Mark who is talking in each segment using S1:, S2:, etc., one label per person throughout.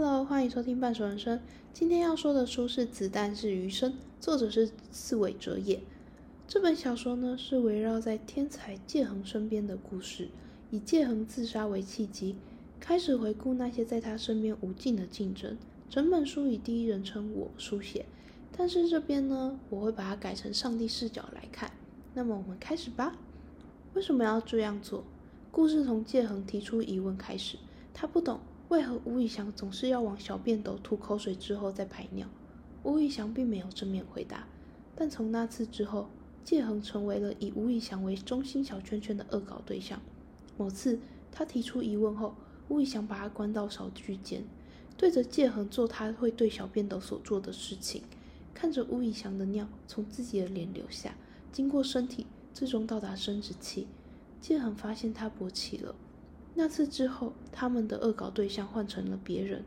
S1: Hello，欢迎收听半熟人生。今天要说的书是《子弹是余生》，作者是刺猬哲也。这本小说呢是围绕在天才介恒身边的故事，以介恒自杀为契机，开始回顾那些在他身边无尽的竞争。整本书以第一人称我书写，但是这边呢，我会把它改成上帝视角来看。那么我们开始吧。为什么要这样做？故事从介恒提出疑问开始，他不懂。为何吴以翔总是要往小便斗吐口水之后再排尿？吴以翔并没有正面回答。但从那次之后，介恒成为了以吴以翔为中心小圈圈的恶搞对象。某次他提出疑问后，吴以翔把他关到小居间，对着介恒做他会对小便斗所做的事情，看着吴以翔的尿从自己的脸流下，经过身体，最终到达生殖器。介恒发现他勃起了。那次之后，他们的恶搞对象换成了别人。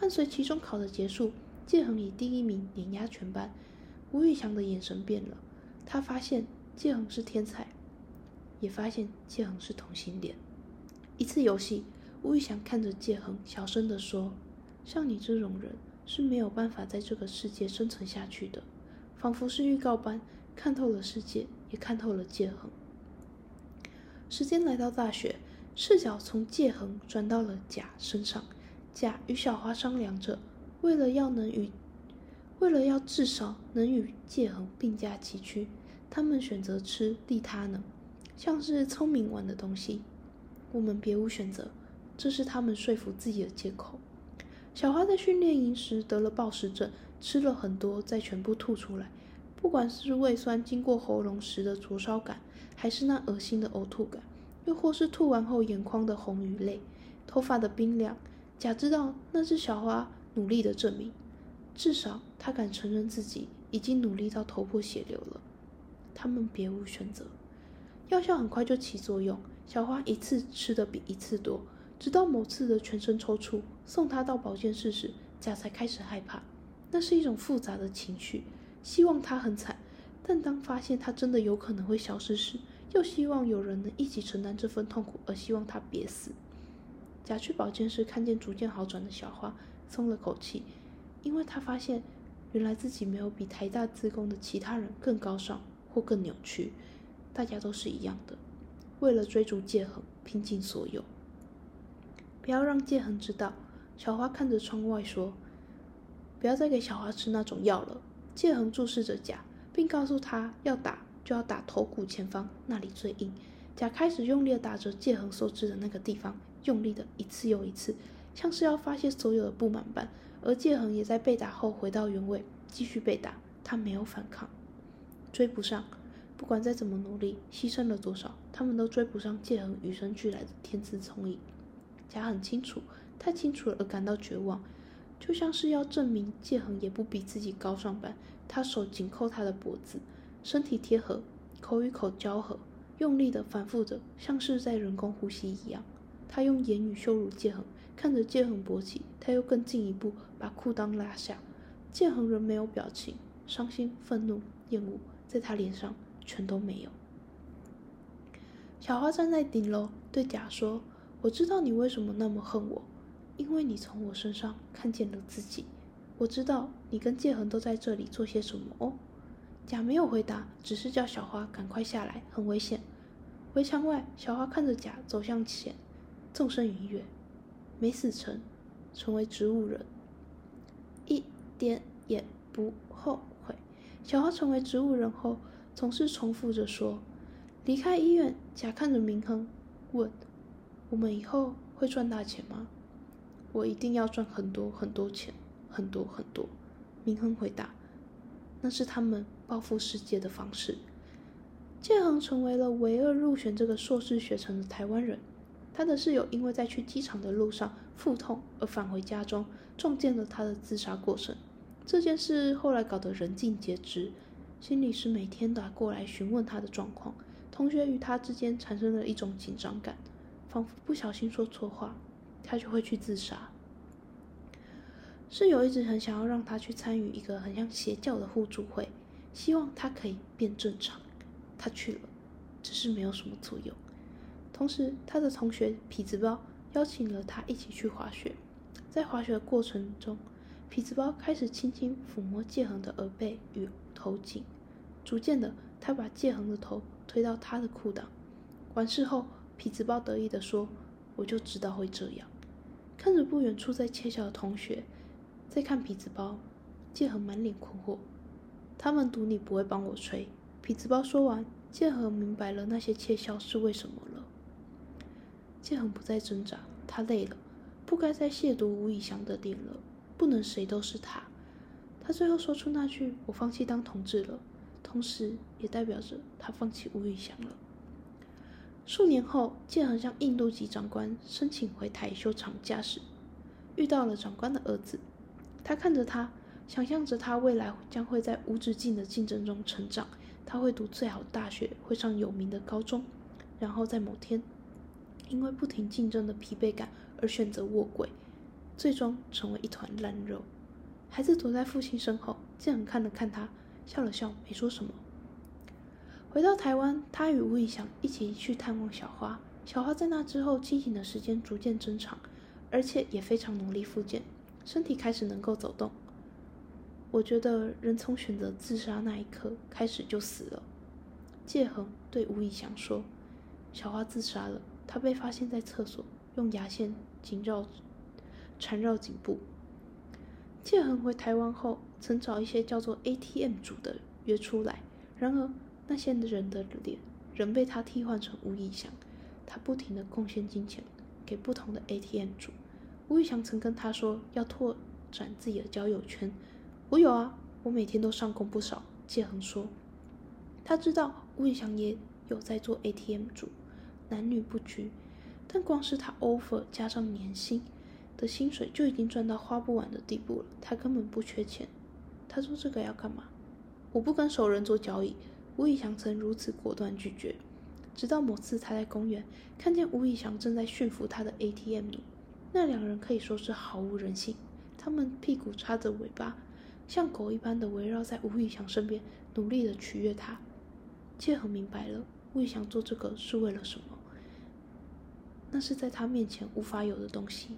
S1: 伴随期中考的结束，介恒以第一名碾压全班。吴宇翔的眼神变了，他发现介恒是天才，也发现介恒是同性恋。一次游戏，吴宇翔看着介恒，小声地说：“像你这种人是没有办法在这个世界生存下去的。”仿佛是预告般，看透了世界，也看透了介恒。时间来到大学。视角从界恒转到了甲身上，甲与小花商量着，为了要能与，为了要至少能与界恒并驾齐驱，他们选择吃利他能，像是聪明玩的东西。我们别无选择，这是他们说服自己的借口。小花在训练营时得了暴食症，吃了很多再全部吐出来，不管是胃酸经过喉咙时的灼烧感，还是那恶心的呕吐感。又或是吐完后眼眶的红与泪，头发的冰凉，甲知道那是小花努力的证明，至少他敢承认自己已经努力到头破血流了。他们别无选择，药效很快就起作用，小花一次吃的比一次多，直到某次的全身抽搐，送他到保健室时，甲才开始害怕。那是一种复杂的情绪，希望他很惨，但当发现他真的有可能会消失时。又希望有人能一起承担这份痛苦，而希望他别死。甲去保健室看见逐渐好转的小花，松了口气，因为他发现原来自己没有比台大自工的其他人更高尚或更扭曲，大家都是一样的，为了追逐界恒，拼尽所有。不要让界恒知道。小花看着窗外说：“不要再给小花吃那种药了。”界恒注视着甲，并告诉他要打。就要打头骨前方，那里最硬。甲开始用力的打着介恒所指的那个地方，用力的一次又一次，像是要发泄所有的不满般。而介恒也在被打后回到原位，继续被打。他没有反抗，追不上。不管再怎么努力，牺牲了多少，他们都追不上介恒与生俱来的天资聪颖。甲很清楚，太清楚了而感到绝望，就像是要证明介恒也不比自己高尚般。他手紧扣他的脖子。身体贴合，口与口交合，用力的反复着，像是在人工呼吸一样。他用言语羞辱剑恒，看着剑恒勃起，他又更进一步把裤裆拉下。剑恒仍没有表情，伤心、愤怒、厌恶，在他脸上全都没有。小花站在顶楼，对甲说：“我知道你为什么那么恨我，因为你从我身上看见了自己。我知道你跟剑恒都在这里做些什么哦。”甲没有回答，只是叫小花赶快下来，很危险。围墙外，小花看着甲走向前，纵身一跃，没死成，成为植物人，一点也不后悔。小花成为植物人后，总是重复着说：“离开医院。”甲看着明亨，问：“我们以后会赚大钱吗？”“我一定要赚很多很多钱，很多很多。”明亨回答。那是他们报复世界的方式。建恒成为了唯二入选这个硕士学程的台湾人。他的室友因为在去机场的路上腹痛而返回家中，撞见了他的自杀过程。这件事后来搞得人尽皆知。心理师每天打过来询问他的状况，同学与他之间产生了一种紧张感，仿佛不小心说错话，他就会去自杀。室友一直很想要让他去参与一个很像邪教的互助会，希望他可以变正常。他去了，只是没有什么作用。同时，他的同学痞子包邀请了他一起去滑雪。在滑雪的过程中，痞子包开始轻轻抚摸介恒的耳背与头颈，逐渐的，他把介恒的头推到他的裤裆。完事后，痞子包得意地说：“我就知道会这样。”看着不远处在窃笑的同学，再看痞子包，介恒满脸困惑。他们赌你不会帮我吹。痞子包说完，介恒明白了那些窃笑是为什么了。介恒不再挣扎，他累了，不该再亵渎吴以翔的脸了，不能谁都是他。他最后说出那句“我放弃当同志了”，同时也代表着他放弃吴以翔了。数年后，介恒向印度籍长官申请回台修长假时，遇到了长官的儿子。他看着他，想象着他未来将会在无止境的竞争中成长。他会读最好的大学，会上有名的高中，然后在某天。因为不停竞争的疲惫感而选择卧轨，最终成为一团烂肉。孩子躲在父亲身后，建恒看了看他，笑了笑，没说什么。回到台湾，他与吴以翔一起去探望小花。小花在那之后清醒的时间逐渐增长，而且也非常努力复健，身体开始能够走动。我觉得人从选择自杀那一刻开始就死了。介恒对吴以翔说：“小花自杀了。”她被发现在厕所，用牙线紧绕缠绕颈部。介恒回台湾后，曾找一些叫做 ATM 组的约出来，然而那些人的脸仍被他替换成吴以翔。他不停的贡献金钱给不同的 ATM 组。吴以翔曾跟他说要拓展自己的交友圈。我有啊，我每天都上工不少。谢恒说，他知道吴以翔也有在做 ATM 主。男女不拘，但光是他 offer 加上年薪的薪水就已经赚到花不完的地步了。他根本不缺钱。他说这个要干嘛？我不跟熟人做交易。吴以翔曾如此果断拒绝。直到某次他在公园看见吴以翔正在驯服他的 ATM 奴，那两人可以说是毫无人性。他们屁股插着尾巴，像狗一般的围绕在吴宇翔身边，努力的取悦他。切恒明白了，吴以翔做这个是为了什么？那是在他面前无法有的东西。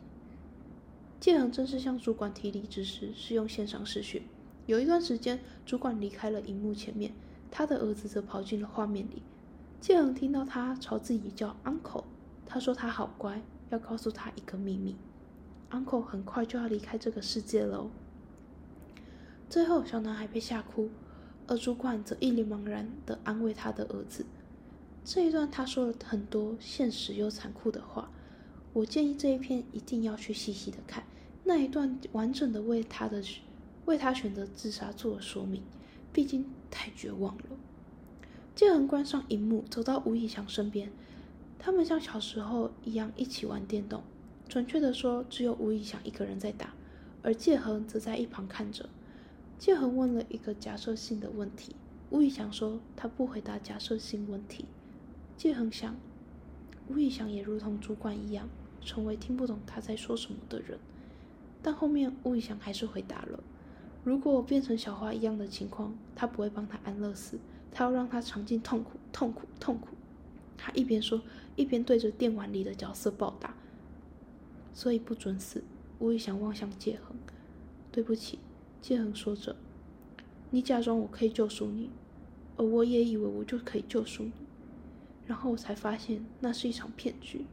S1: 介恒正式向主管提离职时，是用线上视讯。有一段时间，主管离开了荧幕前面，他的儿子则跑进了画面里。介恒听到他朝自己叫 uncle，他说他好乖，要告诉他一个秘密。uncle 很快就要离开这个世界了。最后，小男孩被吓哭，而主管则一脸茫然地安慰他的儿子。这一段他说了很多现实又残酷的话，我建议这一篇一定要去细细的看那一段，完整的为他的为他选择自杀做了说明，毕竟太绝望了。建恒关上荧幕，走到吴以翔身边，他们像小时候一样一起玩电动，准确的说，只有吴以翔一个人在打，而建恒则在一旁看着。建恒问了一个假设性的问题，吴以翔说他不回答假设性问题。介恒想，吴以翔也如同主管一样，成为听不懂他在说什么的人。但后面吴以翔还是回答了：如果变成小花一样的情况，他不会帮他安乐死，他要让他尝尽痛苦，痛苦，痛苦。他一边说，一边对着电玩里的角色暴打。所以不准死。吴以翔望向介恒：“对不起。”介恒说着：“你假装我可以救赎你，而我也以为我就可以救赎你。”然后我才发现那是一场骗局。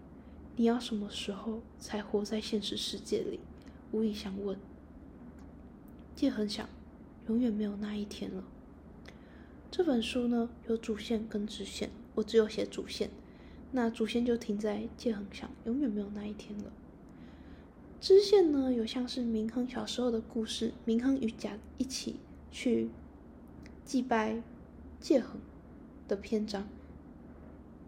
S1: 你要什么时候才活在现实世界里？吴以翔问。介恒想，永远没有那一天了。这本书呢，有主线跟支线，我只有写主线。那主线就停在界恒上，永远没有那一天了。支线呢，有像是明亨小时候的故事，明亨与甲一起去祭拜界恒的篇章。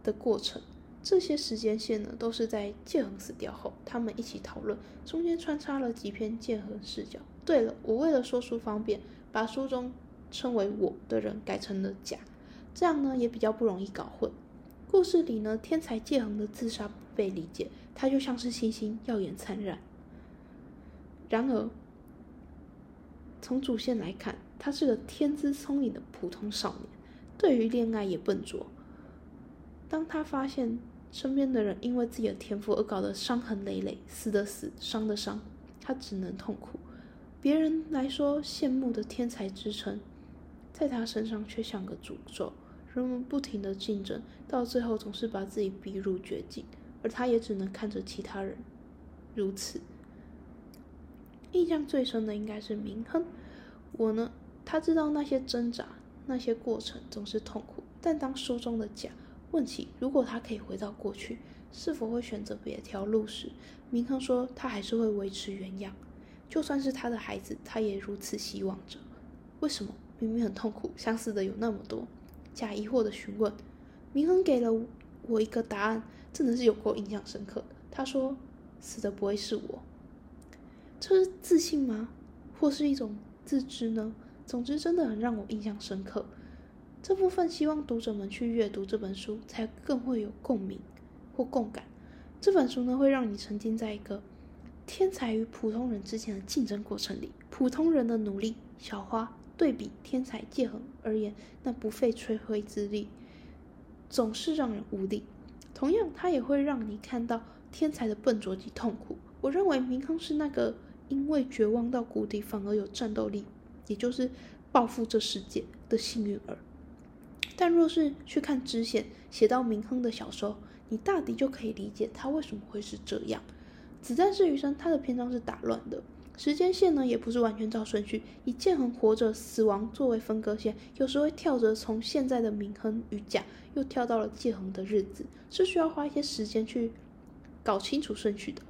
S1: 的过程，这些时间线呢，都是在剑恒死掉后，他们一起讨论，中间穿插了几篇剑恒视角。对了，我为了说书方便，把书中称为我的人改成了甲，这样呢也比较不容易搞混。故事里呢，天才界恒的自杀不被理解，他就像是星星，耀眼灿烂。然而，从主线来看，他是个天资聪颖的普通少年，对于恋爱也笨拙。当他发现身边的人因为自己的天赋而搞得伤痕累累，死的死，伤的伤，他只能痛苦。别人来说羡慕的天才之称，在他身上却像个诅咒。人们不停的竞争，到最后总是把自己逼入绝境，而他也只能看着其他人如此。印象最深的应该是明亨，我呢，他知道那些挣扎，那些过程总是痛苦。但当书中的甲问起如果他可以回到过去，是否会选择别条路时，明亨说他还是会维持原样，就算是他的孩子，他也如此希望着。为什么明明很痛苦，相似的有那么多？假疑惑的询问，明恒给了我一个答案，真的是有够印象深刻。他说：“死的不会是我。”这是自信吗？或是一种自知呢？总之，真的很让我印象深刻。这部分希望读者们去阅读这本书，才更会有共鸣或共感。这本书呢，会让你沉浸在一个天才与普通人之间的竞争过程里，普通人的努力，小花。对比天才界衡而言，那不费吹灰之力，总是让人无力。同样，它也会让你看到天才的笨拙及痛苦。我认为明康是那个因为绝望到谷底反而有战斗力，也就是报复这世界的幸运儿。但若是去看支线写到明亨的小说，你大抵就可以理解他为什么会是这样。子弹是余生，他的篇章是打乱的。时间线呢，也不是完全照顺序，以剑恒活着、死亡作为分割线，有时会跳着从现在的明亨与甲，又跳到了剑恒的日子，是需要花一些时间去搞清楚顺序的。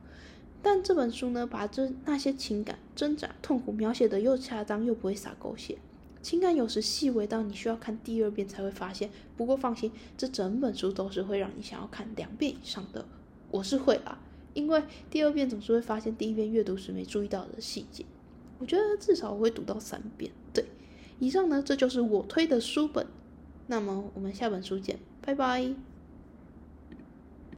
S1: 但这本书呢，把这那些情感挣扎、痛苦描写的又恰当又不会洒狗血，情感有时细微到你需要看第二遍才会发现。不过放心，这整本书都是会让你想要看两遍以上的，我是会啊。因为第二遍总是会发现第一遍阅读时没注意到的细节，我觉得至少我会读到三遍。对，以上呢，这就是我推的书本。那么我们下本书见，拜拜。